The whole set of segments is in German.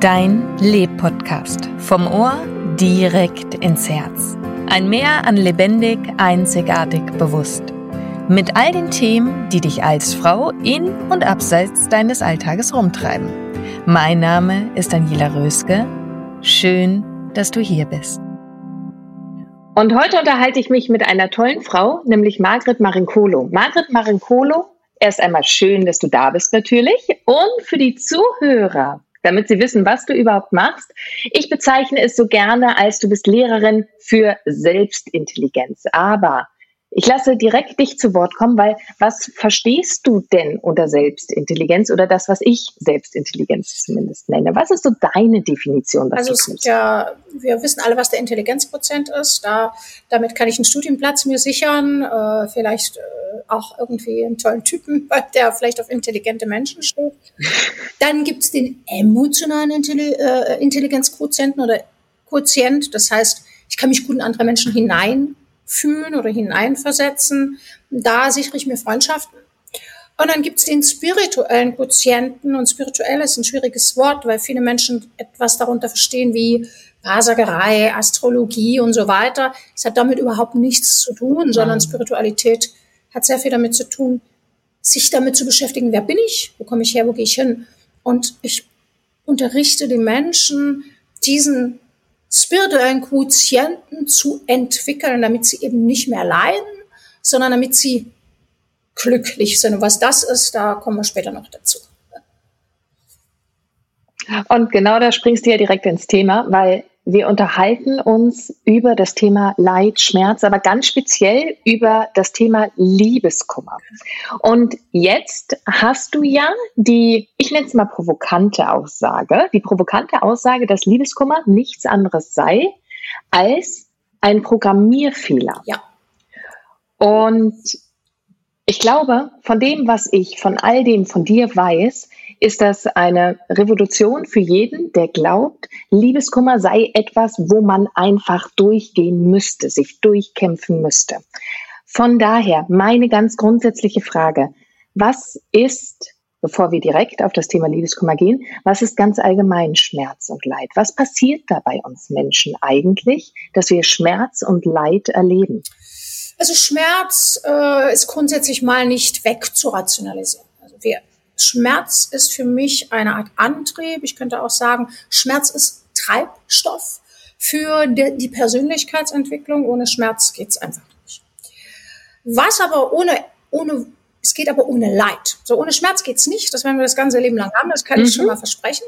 Dein Leb-Podcast. Vom Ohr direkt ins Herz. Ein Meer an lebendig, einzigartig, bewusst. Mit all den Themen, die dich als Frau in und abseits deines Alltages rumtreiben. Mein Name ist Daniela Röske. Schön, dass du hier bist. Und heute unterhalte ich mich mit einer tollen Frau, nämlich Margret Marincolo. Margret Marincolo, erst einmal schön, dass du da bist natürlich. Und für die Zuhörer, damit sie wissen, was du überhaupt machst. Ich bezeichne es so gerne als du bist Lehrerin für Selbstintelligenz. Aber ich lasse direkt dich zu Wort kommen, weil was verstehst du denn unter Selbstintelligenz oder das, was ich Selbstintelligenz zumindest nenne? Was ist so deine Definition? Also es gibt ja, wir wissen alle, was der Intelligenzprozent ist. Da, damit kann ich einen Studienplatz mir sichern, äh, vielleicht äh, auch irgendwie einen tollen Typen, der vielleicht auf intelligente Menschen steht. Dann gibt es den emotionalen Intelli äh, Intelligenzquotienten oder Quotient. Das heißt, ich kann mich gut in andere Menschen hinein fühlen oder hineinversetzen. Da sichere ich mir Freundschaften. Und dann gibt es den spirituellen Quotienten. Und spirituell ist ein schwieriges Wort, weil viele Menschen etwas darunter verstehen wie Wahrsagerei, Astrologie und so weiter. Es hat damit überhaupt nichts zu tun, sondern Spiritualität hat sehr viel damit zu tun, sich damit zu beschäftigen, wer bin ich, wo komme ich her, wo gehe ich hin. Und ich unterrichte die Menschen, diesen spirituellen Quotienten zu entwickeln, damit sie eben nicht mehr leiden, sondern damit sie glücklich sind. Und was das ist, da kommen wir später noch dazu. Und genau da springst du ja direkt ins Thema, weil wir unterhalten uns über das Thema Leid, Schmerz, aber ganz speziell über das Thema Liebeskummer. Und jetzt hast du ja die, ich nenne es mal provokante Aussage, die provokante Aussage, dass Liebeskummer nichts anderes sei als ein Programmierfehler. Ja. Und ich glaube, von dem, was ich von all dem von dir weiß, ist das eine Revolution für jeden, der glaubt, Liebeskummer sei etwas, wo man einfach durchgehen müsste, sich durchkämpfen müsste. Von daher meine ganz grundsätzliche Frage, was ist, bevor wir direkt auf das Thema Liebeskummer gehen, was ist ganz allgemein Schmerz und Leid? Was passiert da bei uns Menschen eigentlich, dass wir Schmerz und Leid erleben? Also Schmerz äh, ist grundsätzlich mal nicht wegzurationalisieren. Also wir Schmerz ist für mich eine Art Antrieb. Ich könnte auch sagen, Schmerz ist Treibstoff für die Persönlichkeitsentwicklung. Ohne Schmerz geht's einfach nicht. Was aber ohne, ohne, es geht aber ohne Leid. So ohne Schmerz geht's nicht. Das werden wir das ganze Leben lang haben. Das kann mhm. ich schon mhm. mal versprechen.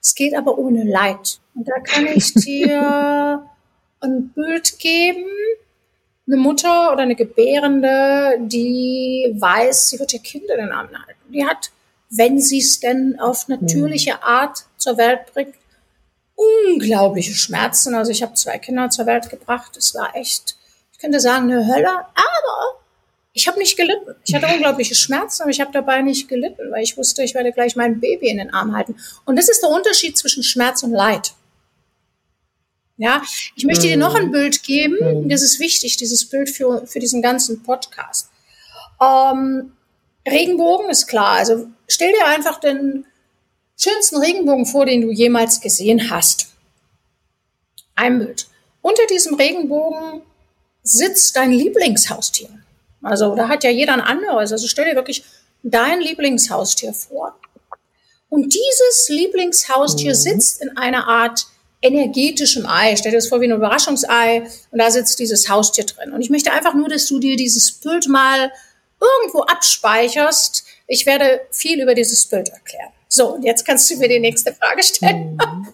Es geht aber ohne Leid. Und da kann ich dir ein Bild geben. Eine Mutter oder eine Gebärende, die weiß, sie wird ihr Kind in den Armen halten. Die hat wenn sie es denn auf natürliche Art zur Welt bringt, unglaubliche Schmerzen. Also ich habe zwei Kinder zur Welt gebracht. Es war echt, ich könnte sagen, eine Hölle, aber ich habe nicht gelitten. Ich hatte unglaubliche Schmerzen, aber ich habe dabei nicht gelitten, weil ich wusste, ich werde gleich mein Baby in den Arm halten. Und das ist der Unterschied zwischen Schmerz und Leid. Ja, ich möchte dir noch ein Bild geben. Das ist wichtig, dieses Bild für, für diesen ganzen Podcast. Ähm, Regenbogen ist klar. Also stell dir einfach den schönsten Regenbogen vor, den du jemals gesehen hast. Ein Bild. Unter diesem Regenbogen sitzt dein Lieblingshaustier. Also da hat ja jeder ein anderes. Also stell dir wirklich dein Lieblingshaustier vor. Und dieses Lieblingshaustier mhm. sitzt in einer Art energetischem Ei. Stell dir das vor wie ein Überraschungsei und da sitzt dieses Haustier drin. Und ich möchte einfach nur, dass du dir dieses Bild mal irgendwo abspeicherst. Ich werde viel über dieses Bild erklären. So, und jetzt kannst du mir die nächste Frage stellen. Mhm.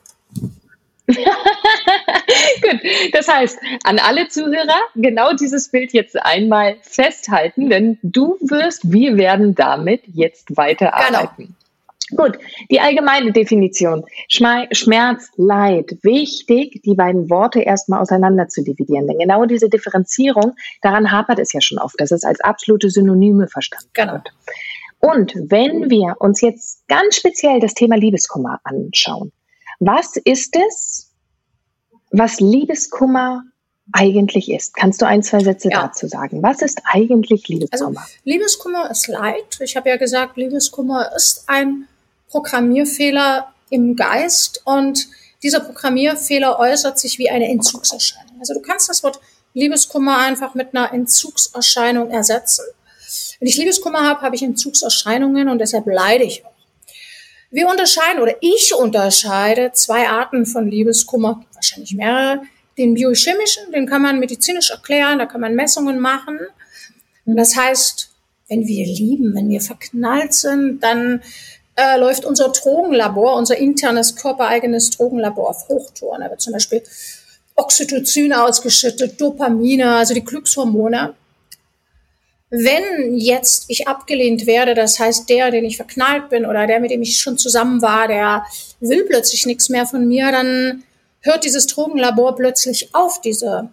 Gut, das heißt, an alle Zuhörer, genau dieses Bild jetzt einmal festhalten, denn du wirst, wir werden damit jetzt weiterarbeiten. Genau. Gut, die allgemeine Definition. Schmerz, Leid. Wichtig, die beiden Worte erstmal auseinander zu dividieren. Denn genau diese Differenzierung, daran hapert es ja schon oft, dass es als absolute Synonyme verstanden genau. wird. Und wenn wir uns jetzt ganz speziell das Thema Liebeskummer anschauen, was ist es, was Liebeskummer eigentlich ist? Kannst du ein, zwei Sätze ja. dazu sagen? Was ist eigentlich Liebeskummer? Also, Liebeskummer ist Leid. Ich habe ja gesagt, Liebeskummer ist ein Programmierfehler im Geist und dieser Programmierfehler äußert sich wie eine Entzugserscheinung. Also du kannst das Wort Liebeskummer einfach mit einer Entzugserscheinung ersetzen. Wenn ich Liebeskummer habe, habe ich Entzugserscheinungen und deshalb leide ich auch. Wir unterscheiden oder ich unterscheide zwei Arten von Liebeskummer, wahrscheinlich mehrere. Den biochemischen, den kann man medizinisch erklären, da kann man Messungen machen. Das heißt, wenn wir lieben, wenn wir verknallt sind, dann äh, läuft unser Drogenlabor, unser internes körpereigenes Drogenlabor auf Hochtouren. Da wird zum Beispiel Oxytocin ausgeschüttet, Dopamine, also die Glückshormone. Wenn jetzt ich abgelehnt werde, das heißt, der, den ich verknallt bin oder der, mit dem ich schon zusammen war, der will plötzlich nichts mehr von mir, dann hört dieses Drogenlabor plötzlich auf, diese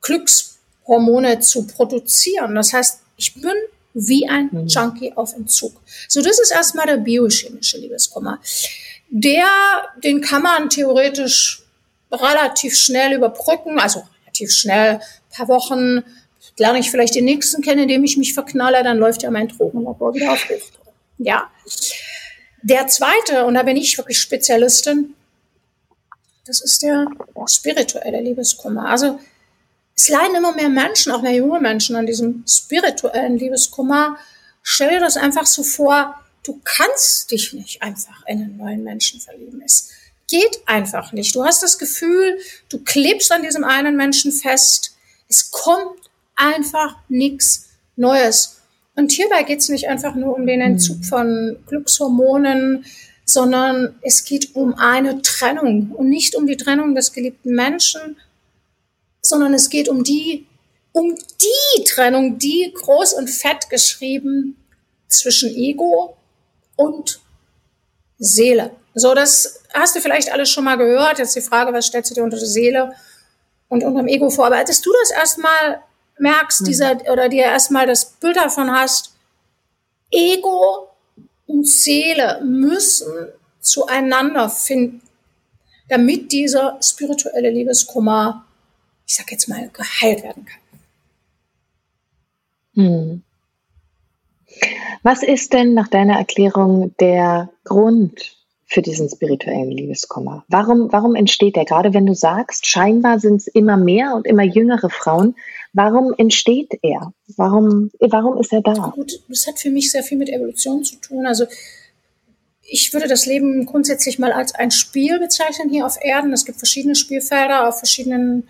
Glückshormone zu produzieren. Das heißt, ich bin wie ein mhm. Junkie auf Entzug. So, das ist erstmal der biochemische Liebeskummer. Der, den kann man theoretisch relativ schnell überbrücken, also relativ schnell, paar Wochen, lerne ich vielleicht den nächsten kennen, indem ich mich verknalle, dann läuft ja mein Drogenlabor wieder auf Hochtouren. Ja. Der zweite, und da bin ich wirklich Spezialistin, das ist der spirituelle Liebeskummer. Also es leiden immer mehr Menschen, auch mehr junge Menschen an diesem spirituellen Liebeskummer. Stell dir das einfach so vor, du kannst dich nicht einfach in einen neuen Menschen verlieben. Es geht einfach nicht. Du hast das Gefühl, du klebst an diesem einen Menschen fest. Es kommt einfach nichts Neues. Und hierbei geht es nicht einfach nur um den Entzug mhm. von Glückshormonen, sondern es geht um eine Trennung und nicht um die Trennung des geliebten Menschen, sondern es geht um die, um die Trennung, die groß und fett geschrieben zwischen Ego und Seele. So, das hast du vielleicht alles schon mal gehört. Jetzt die Frage, was stellst du dir unter der Seele und unter dem Ego vor? Aber dass du das erstmal merkst, mhm. dieser, oder dir erstmal das Bild davon hast, Ego und Seele müssen zueinander finden, damit dieser spirituelle Liebeskummer, ich sag jetzt mal, geheilt werden kann. Hm. Was ist denn nach deiner Erklärung der Grund für diesen spirituellen Liebeskummer? Warum, warum entsteht der? Gerade wenn du sagst, scheinbar sind es immer mehr und immer jüngere Frauen. Warum entsteht er? Warum, warum ist er da? Gut, das hat für mich sehr viel mit Evolution zu tun. Also ich würde das Leben grundsätzlich mal als ein Spiel bezeichnen hier auf Erden. Es gibt verschiedene Spielfelder auf verschiedenen,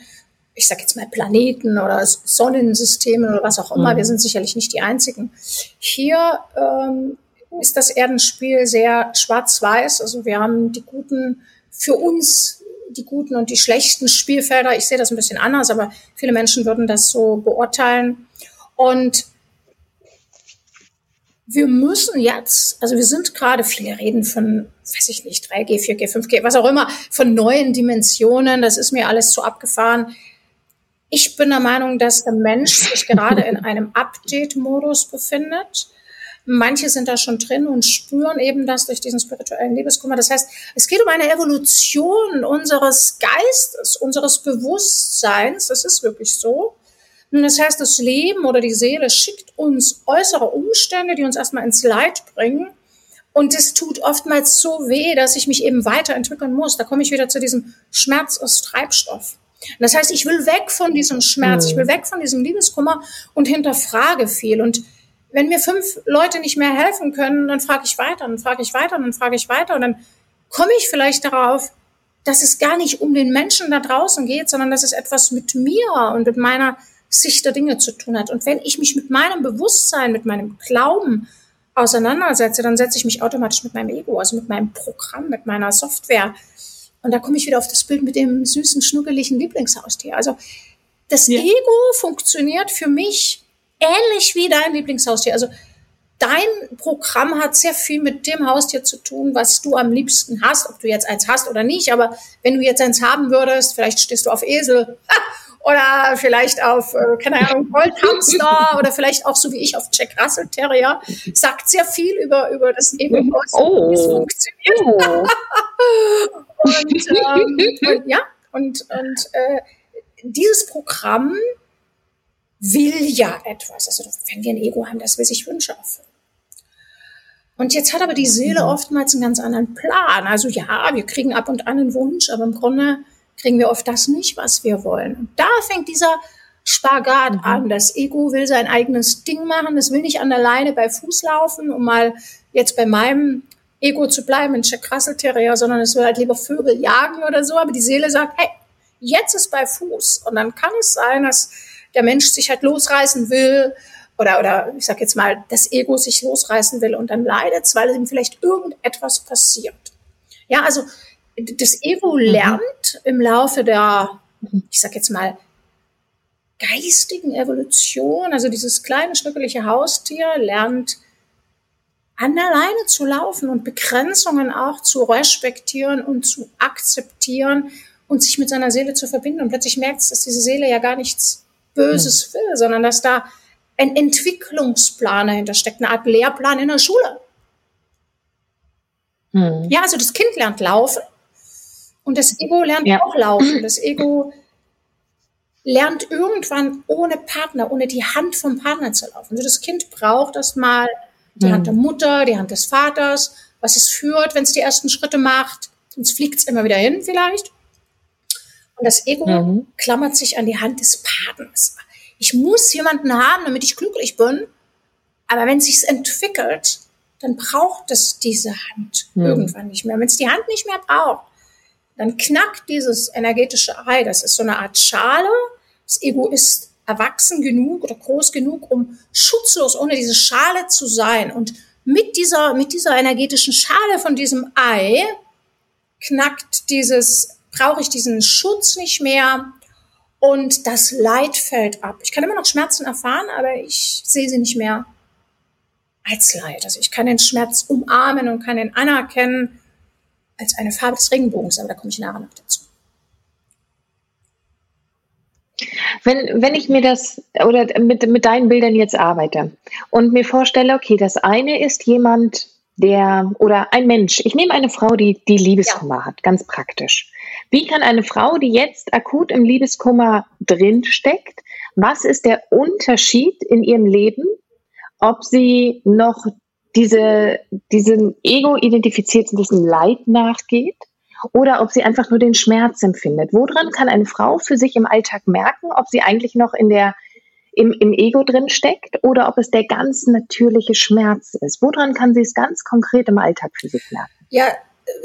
ich sage jetzt mal Planeten oder Sonnensystemen oder was auch immer. Mhm. Wir sind sicherlich nicht die Einzigen. Hier ähm, ist das Erdenspiel sehr schwarz-weiß. Also wir haben die guten, für uns die guten und die schlechten Spielfelder. Ich sehe das ein bisschen anders, aber viele Menschen würden das so beurteilen. Und wir müssen jetzt, also wir sind gerade, viele reden von, weiß ich nicht, 3G, 4G, 5G, was auch immer, von neuen Dimensionen. Das ist mir alles zu abgefahren. Ich bin der Meinung, dass der Mensch sich gerade in einem Update-Modus befindet. Manche sind da schon drin und spüren eben das durch diesen spirituellen Liebeskummer. Das heißt, es geht um eine Evolution unseres Geistes, unseres Bewusstseins. Das ist wirklich so. Und das heißt, das Leben oder die Seele schickt uns äußere Umstände, die uns erstmal ins Leid bringen. Und es tut oftmals so weh, dass ich mich eben weiterentwickeln muss. Da komme ich wieder zu diesem Schmerz aus Treibstoff. Das heißt, ich will weg von diesem Schmerz, ich will mhm. weg von diesem Liebeskummer und hinterfrage viel. Und wenn mir fünf Leute nicht mehr helfen können, dann frage ich weiter, dann frage ich weiter, dann frage ich weiter und dann komme ich vielleicht darauf, dass es gar nicht um den Menschen da draußen geht, sondern dass es etwas mit mir und mit meiner Sicht der Dinge zu tun hat. Und wenn ich mich mit meinem Bewusstsein, mit meinem Glauben auseinandersetze, dann setze ich mich automatisch mit meinem Ego, also mit meinem Programm, mit meiner Software. Und da komme ich wieder auf das Bild mit dem süßen, schnuckeligen Lieblingshaustier. Also das ja. Ego funktioniert für mich ähnlich wie dein Lieblingshaustier. Also dein Programm hat sehr viel mit dem Haustier zu tun, was du am liebsten hast, ob du jetzt eins hast oder nicht. Aber wenn du jetzt eins haben würdest, vielleicht stehst du auf Esel oder vielleicht auf, äh, keine Ahnung, Goldhamster oder vielleicht auch so wie ich auf Jack Russell Terrier, sagt sehr viel über, über das Ego oh. wie es funktioniert. Oh. und, ähm, und, ja, und, und äh, dieses Programm will ja etwas. Also wenn wir ein Ego haben, das will sich Wünsche erfüllen. Und jetzt hat aber die Seele mhm. oftmals einen ganz anderen Plan. Also ja, wir kriegen ab und an einen Wunsch, aber im Grunde kriegen wir oft das nicht, was wir wollen. Und da fängt dieser Spagat mhm. an. Das Ego will sein eigenes Ding machen. Es will nicht an der Leine bei Fuß laufen, um mal jetzt bei meinem Ego zu bleiben, in Jack Russell Terrier, sondern es will halt lieber Vögel jagen oder so. Aber die Seele sagt, hey, jetzt ist bei Fuß. Und dann kann es sein, dass der Mensch sich halt losreißen will oder, oder ich sag jetzt mal, das Ego sich losreißen will und dann leidet, weil ihm vielleicht irgendetwas passiert. Ja, also das Ego mhm. lernt im Laufe der, ich sag jetzt mal, geistigen Evolution, also dieses kleine schnückelige Haustier lernt an der Leine zu laufen und Begrenzungen auch zu respektieren und zu akzeptieren und sich mit seiner Seele zu verbinden. Und plötzlich merkt es, dass diese Seele ja gar nichts Böses will, sondern dass da ein Entwicklungsplan dahinter steckt, eine Art Lehrplan in der Schule. Hm. Ja, also das Kind lernt laufen und das Ego lernt ja. auch laufen. Das Ego lernt irgendwann ohne Partner, ohne die Hand vom Partner zu laufen. Also das Kind braucht erstmal die mhm. Hand der Mutter, die Hand des Vaters, was es führt, wenn es die ersten Schritte macht. Sonst fliegt es immer wieder hin vielleicht. Und das Ego mhm. klammert sich an die Hand des Partners. Ich muss jemanden haben, damit ich glücklich bin. Aber wenn es sich entwickelt, dann braucht es diese Hand mhm. irgendwann nicht mehr. Wenn es die Hand nicht mehr braucht, dann knackt dieses energetische Ei. Das ist so eine Art Schale. Das Ego ist erwachsen genug oder groß genug, um schutzlos ohne diese Schale zu sein. Und mit dieser, mit dieser energetischen Schale von diesem Ei knackt dieses, brauche ich diesen Schutz nicht mehr und das Leid fällt ab. Ich kann immer noch Schmerzen erfahren, aber ich sehe sie nicht mehr als Leid. Also ich kann den Schmerz umarmen und kann ihn anerkennen als eine Farbe des Regenbogens, aber da komme ich nachher noch dazu. Wenn, wenn ich mir das oder mit, mit deinen Bildern jetzt arbeite und mir vorstelle, okay, das eine ist jemand, der oder ein Mensch, ich nehme eine Frau, die, die Liebeskummer ja. hat, ganz praktisch. Wie kann eine Frau, die jetzt akut im Liebeskummer drin steckt, was ist der Unterschied in ihrem Leben, ob sie noch diese, diesem Ego identifiziert diesem Leid nachgeht oder ob sie einfach nur den Schmerz empfindet. Woran kann eine Frau für sich im Alltag merken, ob sie eigentlich noch in der, im, im Ego drin steckt oder ob es der ganz natürliche Schmerz ist? Woran kann sie es ganz konkret im Alltag für sich merken? Ja,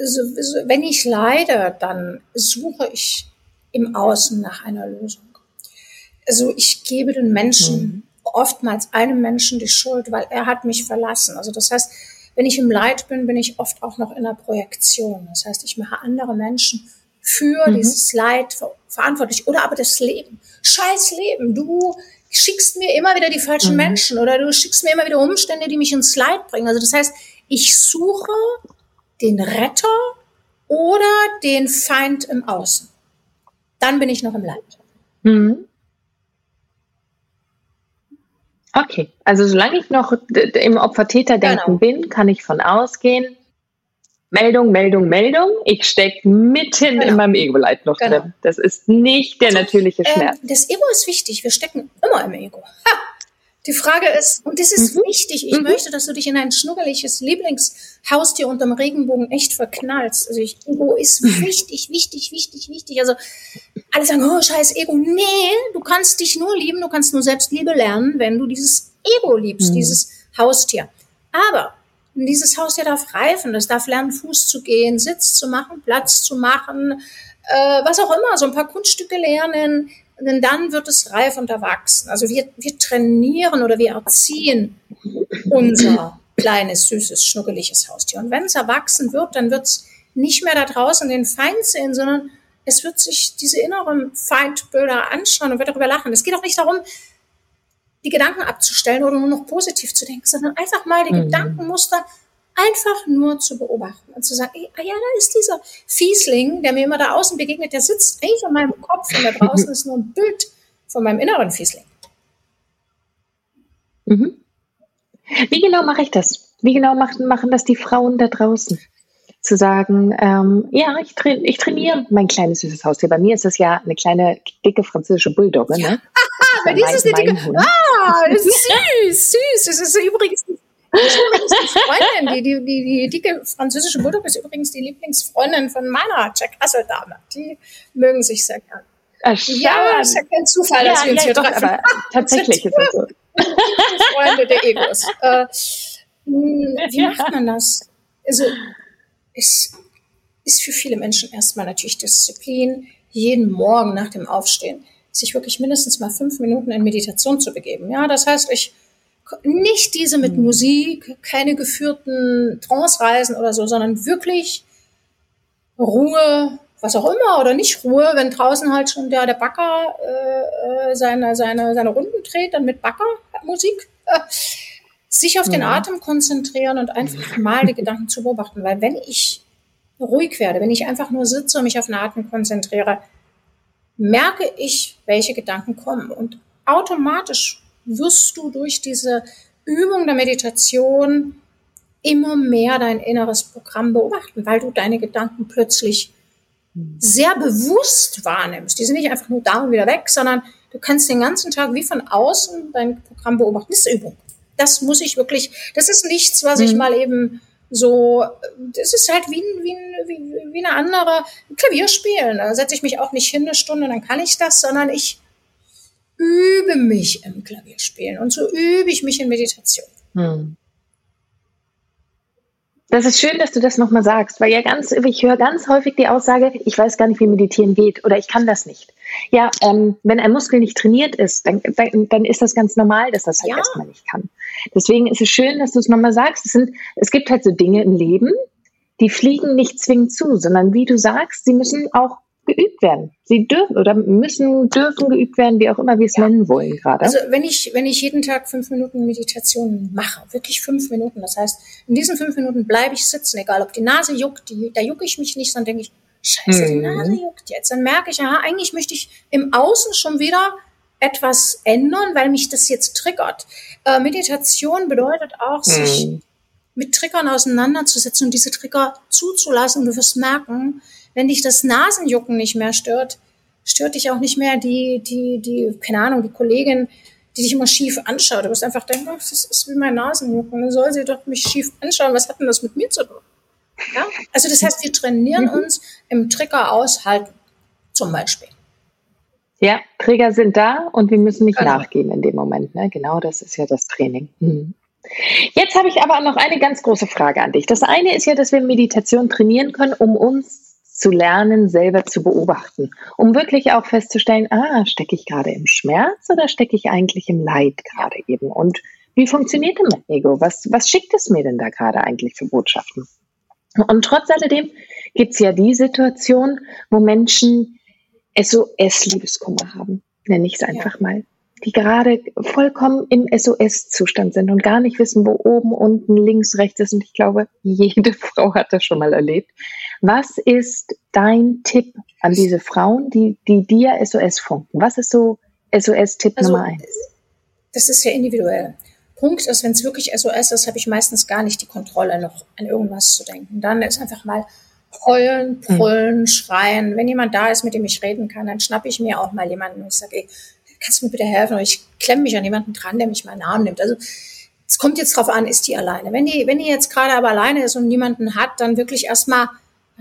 so, so, wenn ich leide, dann suche ich im Außen nach einer Lösung. Also ich gebe den Menschen mhm oftmals einem Menschen die Schuld, weil er hat mich verlassen. Also das heißt, wenn ich im Leid bin, bin ich oft auch noch in der Projektion. Das heißt, ich mache andere Menschen für mhm. dieses Leid verantwortlich oder aber das Leben. Scheiß Leben. Du schickst mir immer wieder die falschen mhm. Menschen oder du schickst mir immer wieder Umstände, die mich ins Leid bringen. Also das heißt, ich suche den Retter oder den Feind im Außen. Dann bin ich noch im Leid. Mhm. Okay, also solange ich noch im Opfer-Täter-Denken genau. bin, kann ich von ausgehen, Meldung, Meldung, Meldung. Ich stecke mitten genau. in meinem Ego-Leid noch genau. drin. Das ist nicht der natürliche ähm, Schmerz. Äh, das Ego ist wichtig. Wir stecken immer im Ego. Ha! Die Frage ist, und das ist mhm. wichtig, ich mhm. möchte, dass du dich in ein schnuggeliges Lieblingshaustier unterm Regenbogen echt verknallst. Also ich, Ego ist mhm. wichtig, wichtig, wichtig, wichtig. Also alle sagen, oh scheiß Ego. Nee, du kannst dich nur lieben, du kannst nur Selbstliebe lernen, wenn du dieses Ego liebst, mhm. dieses Haustier. Aber dieses Haustier darf reifen, das darf lernen, Fuß zu gehen, Sitz zu machen, Platz zu machen, äh, was auch immer, so ein paar Kunststücke lernen, denn dann wird es reif und erwachsen. Also wir, wir trainieren oder wir erziehen unser kleines, süßes, schnuckeliges Haustier. Und wenn es erwachsen wird, dann wird es nicht mehr da draußen den Feind sehen, sondern es wird sich diese inneren Feindbilder anschauen und wird darüber lachen. Es geht auch nicht darum, die Gedanken abzustellen oder nur noch positiv zu denken, sondern einfach mal die mhm. Gedankenmuster einfach nur zu beobachten und zu sagen, ey, ah ja, da ist dieser Fiesling, der mir immer da außen begegnet, der sitzt eigentlich an meinem Kopf und da draußen ist nur ein Bild von meinem inneren Fiesling. Mhm. Wie genau mache ich das? Wie genau machen, machen das die Frauen da draußen? Zu sagen, ähm, ja, ich, tra ich trainiere mein kleines süßes Haustier. Bei mir ist das ja eine kleine, dicke französische Bulldogge. Ne? Bei dir ist es eine dicke. Ah, das ist süß, süß. Das ist übrigens Freundin, die, die, die, die dicke französische Bulldog ist übrigens die Lieblingsfreundin von meiner Jack Russell Dame. Die mögen sich sehr gern. Ach, ja, ist ja kein Zufall, dass ja, wir uns ja, hier doch, treffen. Aber tatsächlich ist das so. Freunde der Egos. Äh, wie macht man das? Also, es ist für viele Menschen erstmal natürlich Disziplin, jeden Morgen nach dem Aufstehen sich wirklich mindestens mal fünf Minuten in Meditation zu begeben. Ja, das heißt, ich nicht diese mit mhm. Musik, keine geführten Trance-Reisen oder so, sondern wirklich Ruhe, was auch immer, oder nicht Ruhe, wenn draußen halt schon der, der Backer äh, äh seine, seine, seine Runden dreht, dann mit Backermusik. Äh, sich auf den ja. Atem konzentrieren und einfach mal die Gedanken zu beobachten. Weil wenn ich ruhig werde, wenn ich einfach nur sitze und mich auf den Atem konzentriere, merke ich, welche Gedanken kommen. Und automatisch wirst du durch diese Übung der Meditation immer mehr dein inneres Programm beobachten, weil du deine Gedanken plötzlich sehr bewusst wahrnimmst. Die sind nicht einfach nur da und wieder weg, sondern du kannst den ganzen Tag wie von außen dein Programm beobachten. Das ist Übung. Das muss ich wirklich, das ist nichts, was mhm. ich mal eben so, das ist halt wie, wie, wie, wie eine andere Klavier spielen. Da setze ich mich auch nicht hin eine Stunde, dann kann ich das, sondern ich übe mich im Klavierspielen und so übe ich mich in Meditation. Hm. Das ist schön, dass du das nochmal sagst, weil ja ganz, ich höre ganz häufig die Aussage, ich weiß gar nicht, wie meditieren geht oder ich kann das nicht. Ja, ähm, wenn ein Muskel nicht trainiert ist, dann, dann, dann ist das ganz normal, dass das halt ja. erstmal nicht kann. Deswegen ist es schön, dass du es nochmal sagst. Es, sind, es gibt halt so Dinge im Leben, die fliegen nicht zwingend zu, sondern wie du sagst, sie müssen auch geübt werden. Sie dürfen oder müssen, dürfen geübt werden, wie auch immer wir es ja. nennen wollen gerade. Also wenn ich, wenn ich jeden Tag fünf Minuten Meditation mache, wirklich fünf Minuten, das heißt, in diesen fünf Minuten bleibe ich sitzen, egal ob die Nase juckt, die, da jucke ich mich nicht, dann denke ich, scheiße, die mhm. Nase juckt jetzt. Dann merke ich, aha, eigentlich möchte ich im Außen schon wieder etwas ändern, weil mich das jetzt triggert. Äh, Meditation bedeutet auch, sich mhm. mit Triggern auseinanderzusetzen und diese Trigger zuzulassen. Und du wirst merken, wenn dich das Nasenjucken nicht mehr stört, stört dich auch nicht mehr die, die, die, keine Ahnung, die Kollegin, die dich immer schief anschaut. Du wirst einfach denken, das ist wie mein Nasenjucken. Dann soll sie doch mich schief anschauen. Was hat denn das mit mir zu tun? Ja? Also das heißt, wir trainieren mhm. uns im Trigger aushalten, zum Beispiel. Ja, Trigger sind da und wir müssen nicht genau. nachgeben in dem Moment. Ne? Genau das ist ja das Training. Mhm. Jetzt habe ich aber noch eine ganz große Frage an dich. Das eine ist ja, dass wir Meditation trainieren können, um uns zu lernen, selber zu beobachten, um wirklich auch festzustellen, ah, stecke ich gerade im Schmerz oder stecke ich eigentlich im Leid gerade eben? Und wie funktioniert denn mein Ego? Was, was schickt es mir denn da gerade eigentlich für Botschaften? Und trotz alledem gibt es ja die Situation, wo Menschen SOS-Liebeskummer haben, nenne ich es einfach ja. mal die gerade vollkommen im SOS-Zustand sind und gar nicht wissen, wo oben, unten, links, rechts ist. Und ich glaube, jede Frau hat das schon mal erlebt. Was ist dein Tipp an diese Frauen, die, die dir SOS funken? Was ist so SOS-Tipp also, Nummer eins? Das ist ja individuell. Punkt ist, wenn es wirklich SOS ist, habe ich meistens gar nicht die Kontrolle, noch an irgendwas zu denken. Dann ist einfach mal heulen, brüllen, mhm. schreien. Wenn jemand da ist, mit dem ich reden kann, dann schnappe ich mir auch mal jemanden und ich sage, ey, kannst du mir bitte helfen? Oder ich klemme mich an jemanden dran, der mich den Arm nimmt. Also es kommt jetzt drauf an, ist die alleine. Wenn die, wenn die jetzt gerade aber alleine ist und niemanden hat, dann wirklich erstmal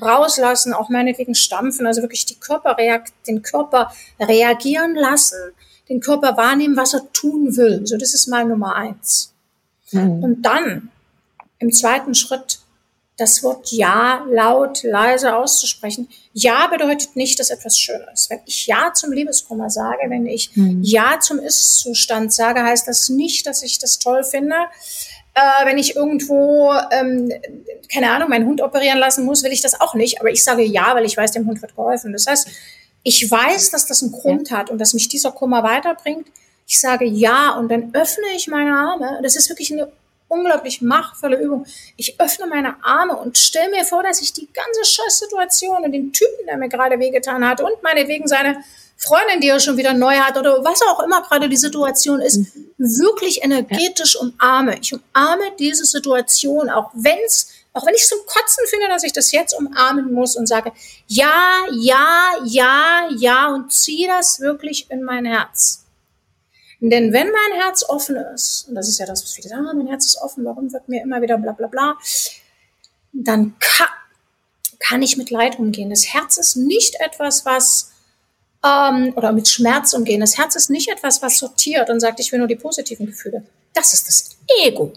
rauslassen, auch meinetwegen stampfen, also wirklich die Körper den Körper reagieren lassen, den Körper wahrnehmen, was er tun will. So, das ist mal Nummer eins. Mhm. Und dann im zweiten Schritt das Wort Ja laut, leise auszusprechen. Ja bedeutet nicht, dass etwas schön ist. Wenn ich Ja zum Liebeskummer sage, wenn ich mhm. Ja zum Ist-Zustand sage, heißt das nicht, dass ich das toll finde. Äh, wenn ich irgendwo, ähm, keine Ahnung, meinen Hund operieren lassen muss, will ich das auch nicht. Aber ich sage Ja, weil ich weiß, dem Hund wird geholfen. Das heißt, ich weiß, dass das einen Grund hat und dass mich dieser Kummer weiterbringt. Ich sage Ja und dann öffne ich meine Arme. Das ist wirklich eine unglaublich machtvolle Übung. Ich öffne meine Arme und stelle mir vor, dass ich die ganze Scheißsituation und den Typen, der mir gerade wehgetan hat und meinetwegen seine Freundin, die er schon wieder neu hat oder was auch immer gerade die Situation ist, mhm. wirklich energetisch umarme. Ich umarme diese Situation, auch wenn's, auch wenn ich zum Kotzen finde, dass ich das jetzt umarmen muss und sage, ja, ja, ja, ja und ziehe das wirklich in mein Herz. Denn wenn mein Herz offen ist, und das ist ja das, was viele sagen, ah, mein Herz ist offen, warum wird mir immer wieder bla bla bla, dann kann, kann ich mit Leid umgehen. Das Herz ist nicht etwas, was, ähm, oder mit Schmerz umgehen. Das Herz ist nicht etwas, was sortiert und sagt, ich will nur die positiven Gefühle. Das ist das Ego.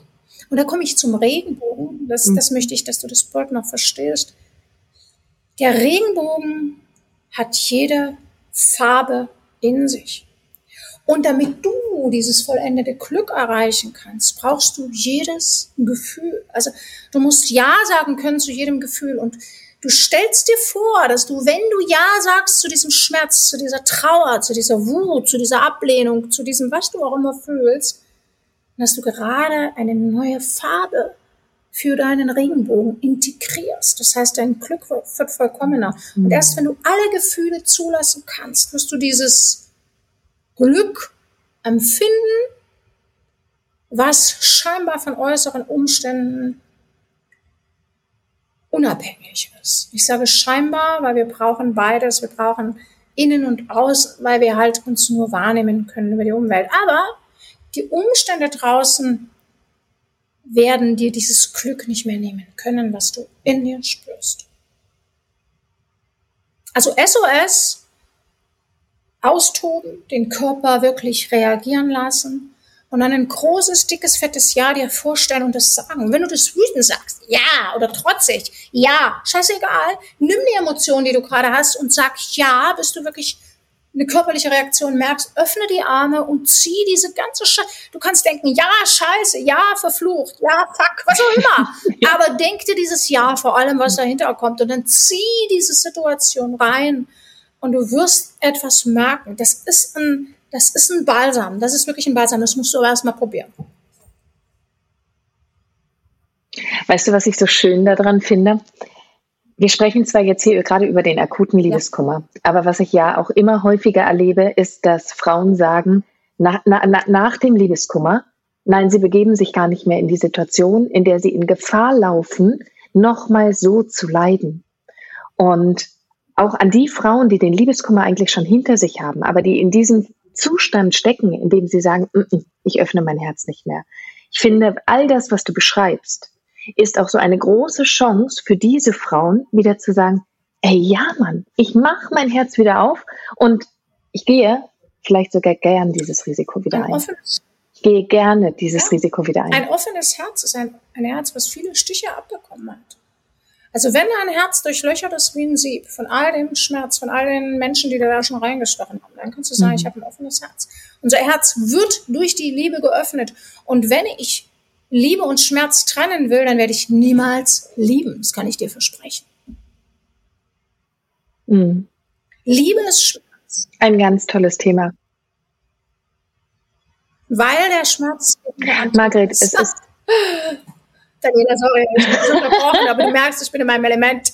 Und da komme ich zum Regenbogen. Das, mhm. das möchte ich, dass du das Wort noch verstehst. Der Regenbogen hat jede Farbe in sich. Und damit du dieses vollendete Glück erreichen kannst, brauchst du jedes Gefühl. Also du musst Ja sagen können zu jedem Gefühl und du stellst dir vor, dass du, wenn du Ja sagst zu diesem Schmerz, zu dieser Trauer, zu dieser Wut, zu dieser Ablehnung, zu diesem, was du auch immer fühlst, dass du gerade eine neue Farbe für deinen Regenbogen integrierst. Das heißt, dein Glück wird vollkommener. Und erst wenn du alle Gefühle zulassen kannst, wirst du dieses Glück empfinden, was scheinbar von äußeren Umständen unabhängig ist. Ich sage scheinbar, weil wir brauchen beides. Wir brauchen innen und außen, weil wir halt uns nur wahrnehmen können über die Umwelt. Aber die Umstände draußen werden dir dieses Glück nicht mehr nehmen können, was du in dir spürst. Also SOS austoben, den Körper wirklich reagieren lassen und dann ein großes, dickes, fettes Ja dir vorstellen und das sagen. wenn du das wütend sagst, ja, oder trotzig, ja, scheißegal, nimm die Emotion, die du gerade hast und sag ja, bis du wirklich eine körperliche Reaktion merkst, öffne die Arme und zieh diese ganze Scheiße. Du kannst denken, ja, scheiße, ja, verflucht, ja, fuck, was auch immer. Aber denk dir dieses Ja vor allem, was dahinter kommt und dann zieh diese Situation rein und du wirst etwas merken. Das ist ein, das ist ein Balsam. Das ist wirklich ein Balsam. Das musst du aber erstmal probieren. Weißt du, was ich so schön daran finde? Wir sprechen zwar jetzt hier gerade über den akuten Liebeskummer, ja. aber was ich ja auch immer häufiger erlebe, ist, dass Frauen sagen, na, na, nach dem Liebeskummer, nein, sie begeben sich gar nicht mehr in die Situation, in der sie in Gefahr laufen, nochmal so zu leiden. Und auch an die Frauen, die den Liebeskummer eigentlich schon hinter sich haben, aber die in diesem Zustand stecken, in dem sie sagen, mm -mm, ich öffne mein Herz nicht mehr. Ich finde, all das, was du beschreibst, ist auch so eine große Chance für diese Frauen, wieder zu sagen, ey, ja, Mann, ich mache mein Herz wieder auf und ich gehe vielleicht sogar gern dieses Risiko wieder ein. ein. Ich gehe gerne dieses ja, Risiko wieder ein. Ein offenes Herz ist ein, ein Herz, was viele Stiche abbekommen hat. Also wenn dein Herz durchlöchert ist wie ein Sieb von all dem Schmerz, von all den Menschen, die da schon reingestochen haben, dann kannst du sagen, mhm. ich habe ein offenes Herz. Unser Herz wird durch die Liebe geöffnet. Und wenn ich Liebe und Schmerz trennen will, dann werde ich niemals lieben. Das kann ich dir versprechen. Mhm. Liebe ist Schmerz. Ein ganz tolles Thema. Weil der Schmerz. Margret, es ist Daniela, sorry, ich bin unterbrochen, aber du merkst, ich bin in meinem Element.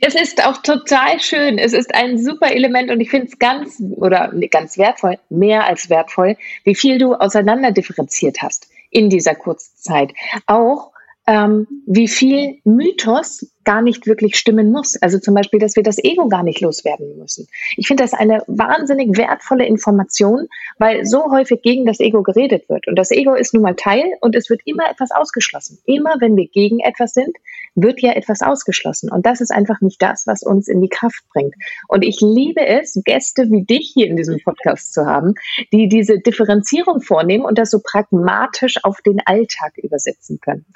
Es ist auch total schön. Es ist ein super Element und ich finde es ganz oder ganz wertvoll, mehr als wertvoll, wie viel du auseinander differenziert hast in dieser kurzen Zeit. Auch ähm, wie viel Mythos gar nicht wirklich stimmen muss. Also zum Beispiel, dass wir das Ego gar nicht loswerden müssen. Ich finde das eine wahnsinnig wertvolle Information, weil so häufig gegen das Ego geredet wird. Und das Ego ist nun mal Teil und es wird immer etwas ausgeschlossen. Immer wenn wir gegen etwas sind, wird ja etwas ausgeschlossen. Und das ist einfach nicht das, was uns in die Kraft bringt. Und ich liebe es, Gäste wie dich hier in diesem Podcast zu haben, die diese Differenzierung vornehmen und das so pragmatisch auf den Alltag übersetzen können.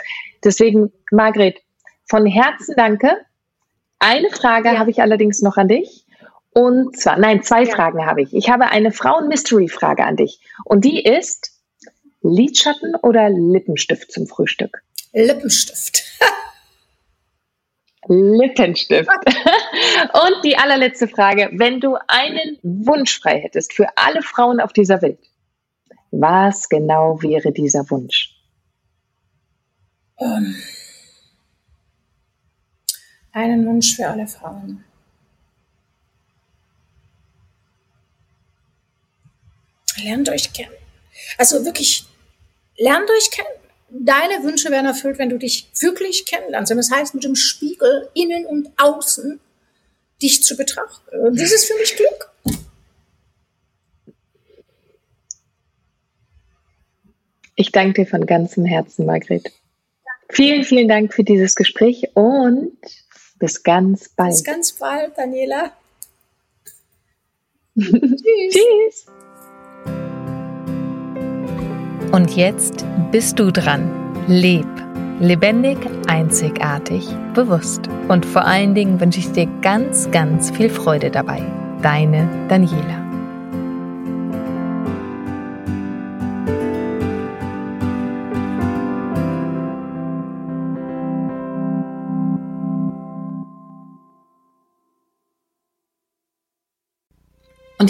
Deswegen, Margret, von Herzen danke. Eine Frage ja. habe ich allerdings noch an dich. Und zwar, nein, zwei ja. Fragen habe ich. Ich habe eine Frauen-Mystery-Frage an dich. Und die ist Lidschatten oder Lippenstift zum Frühstück? Lippenstift. Lippenstift. Und die allerletzte Frage. Wenn du einen Wunsch frei hättest für alle Frauen auf dieser Welt, was genau wäre dieser Wunsch? Um, ähm, einen Wunsch für alle Frauen. Lernt euch kennen. Also wirklich, lernt euch kennen deine Wünsche werden erfüllt, wenn du dich wirklich kennenlernst. Und das heißt, mit dem Spiegel innen und außen dich zu betrachten. Und das ist für mich Glück. Ich danke dir von ganzem Herzen, Margret. Vielen, vielen Dank für dieses Gespräch und bis ganz bald. Bis ganz bald, Daniela. Tschüss. Tschüss. Und jetzt bist du dran. Leb. Lebendig, einzigartig, bewusst. Und vor allen Dingen wünsche ich dir ganz, ganz viel Freude dabei. Deine Daniela.